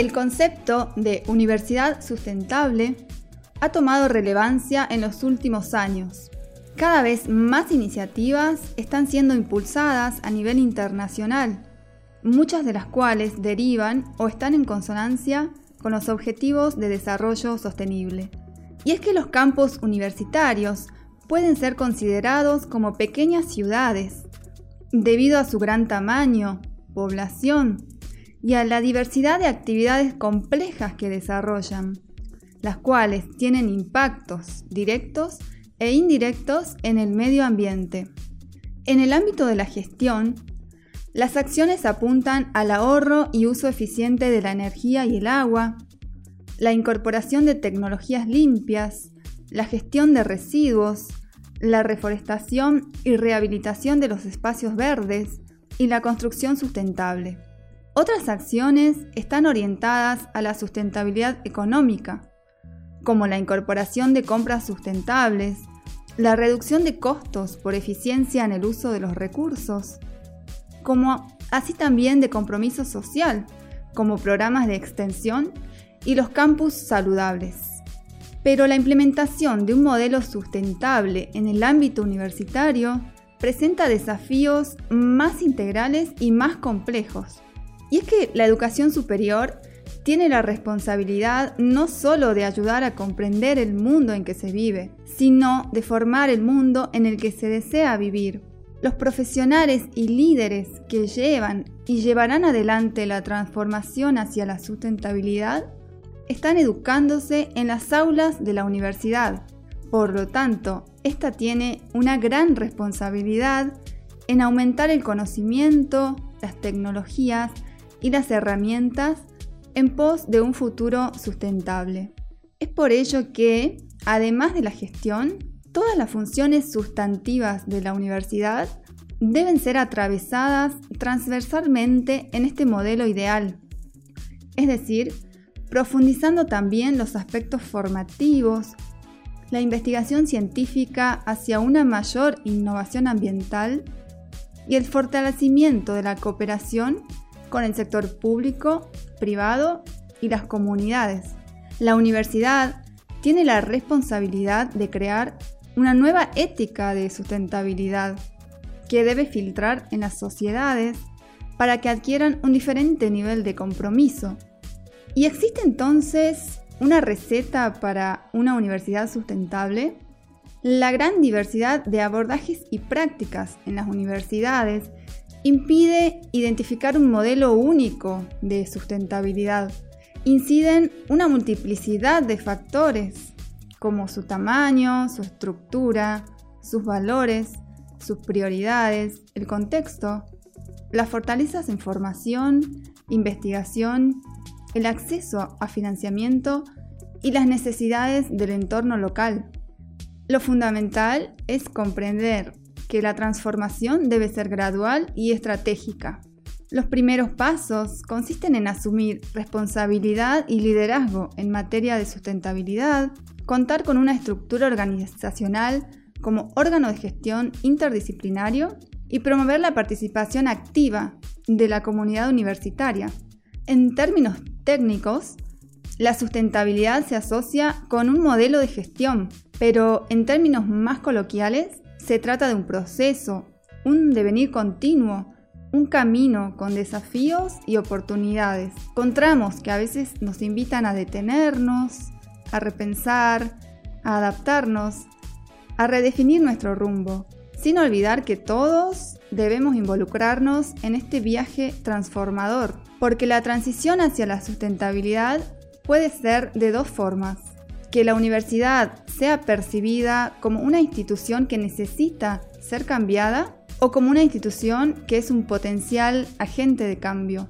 El concepto de universidad sustentable ha tomado relevancia en los últimos años. Cada vez más iniciativas están siendo impulsadas a nivel internacional, muchas de las cuales derivan o están en consonancia con los objetivos de desarrollo sostenible. Y es que los campos universitarios pueden ser considerados como pequeñas ciudades, debido a su gran tamaño, población y a la diversidad de actividades complejas que desarrollan, las cuales tienen impactos directos e indirectos en el medio ambiente. En el ámbito de la gestión, las acciones apuntan al ahorro y uso eficiente de la energía y el agua, la incorporación de tecnologías limpias, la gestión de residuos, la reforestación y rehabilitación de los espacios verdes y la construcción sustentable. Otras acciones están orientadas a la sustentabilidad económica, como la incorporación de compras sustentables, la reducción de costos por eficiencia en el uso de los recursos, como así también de compromiso social, como programas de extensión y los campus saludables. Pero la implementación de un modelo sustentable en el ámbito universitario presenta desafíos más integrales y más complejos. Y es que la educación superior tiene la responsabilidad no solo de ayudar a comprender el mundo en que se vive, sino de formar el mundo en el que se desea vivir. Los profesionales y líderes que llevan y llevarán adelante la transformación hacia la sustentabilidad están educándose en las aulas de la universidad. Por lo tanto, esta tiene una gran responsabilidad en aumentar el conocimiento, las tecnologías y las herramientas en pos de un futuro sustentable. Es por ello que, además de la gestión, todas las funciones sustantivas de la universidad deben ser atravesadas transversalmente en este modelo ideal. Es decir, profundizando también los aspectos formativos, la investigación científica hacia una mayor innovación ambiental y el fortalecimiento de la cooperación con el sector público, privado y las comunidades. La universidad tiene la responsabilidad de crear una nueva ética de sustentabilidad que debe filtrar en las sociedades para que adquieran un diferente nivel de compromiso ¿Y existe entonces una receta para una universidad sustentable? La gran diversidad de abordajes y prácticas en las universidades impide identificar un modelo único de sustentabilidad. Inciden una multiplicidad de factores, como su tamaño, su estructura, sus valores, sus prioridades, el contexto, las fortalezas en formación, investigación el acceso a financiamiento y las necesidades del entorno local. Lo fundamental es comprender que la transformación debe ser gradual y estratégica. Los primeros pasos consisten en asumir responsabilidad y liderazgo en materia de sustentabilidad, contar con una estructura organizacional como órgano de gestión interdisciplinario y promover la participación activa de la comunidad universitaria. En términos técnicos, la sustentabilidad se asocia con un modelo de gestión, pero en términos más coloquiales, se trata de un proceso, un devenir continuo, un camino con desafíos y oportunidades, con tramos que a veces nos invitan a detenernos, a repensar, a adaptarnos, a redefinir nuestro rumbo, sin olvidar que todos debemos involucrarnos en este viaje transformador, porque la transición hacia la sustentabilidad puede ser de dos formas. Que la universidad sea percibida como una institución que necesita ser cambiada o como una institución que es un potencial agente de cambio.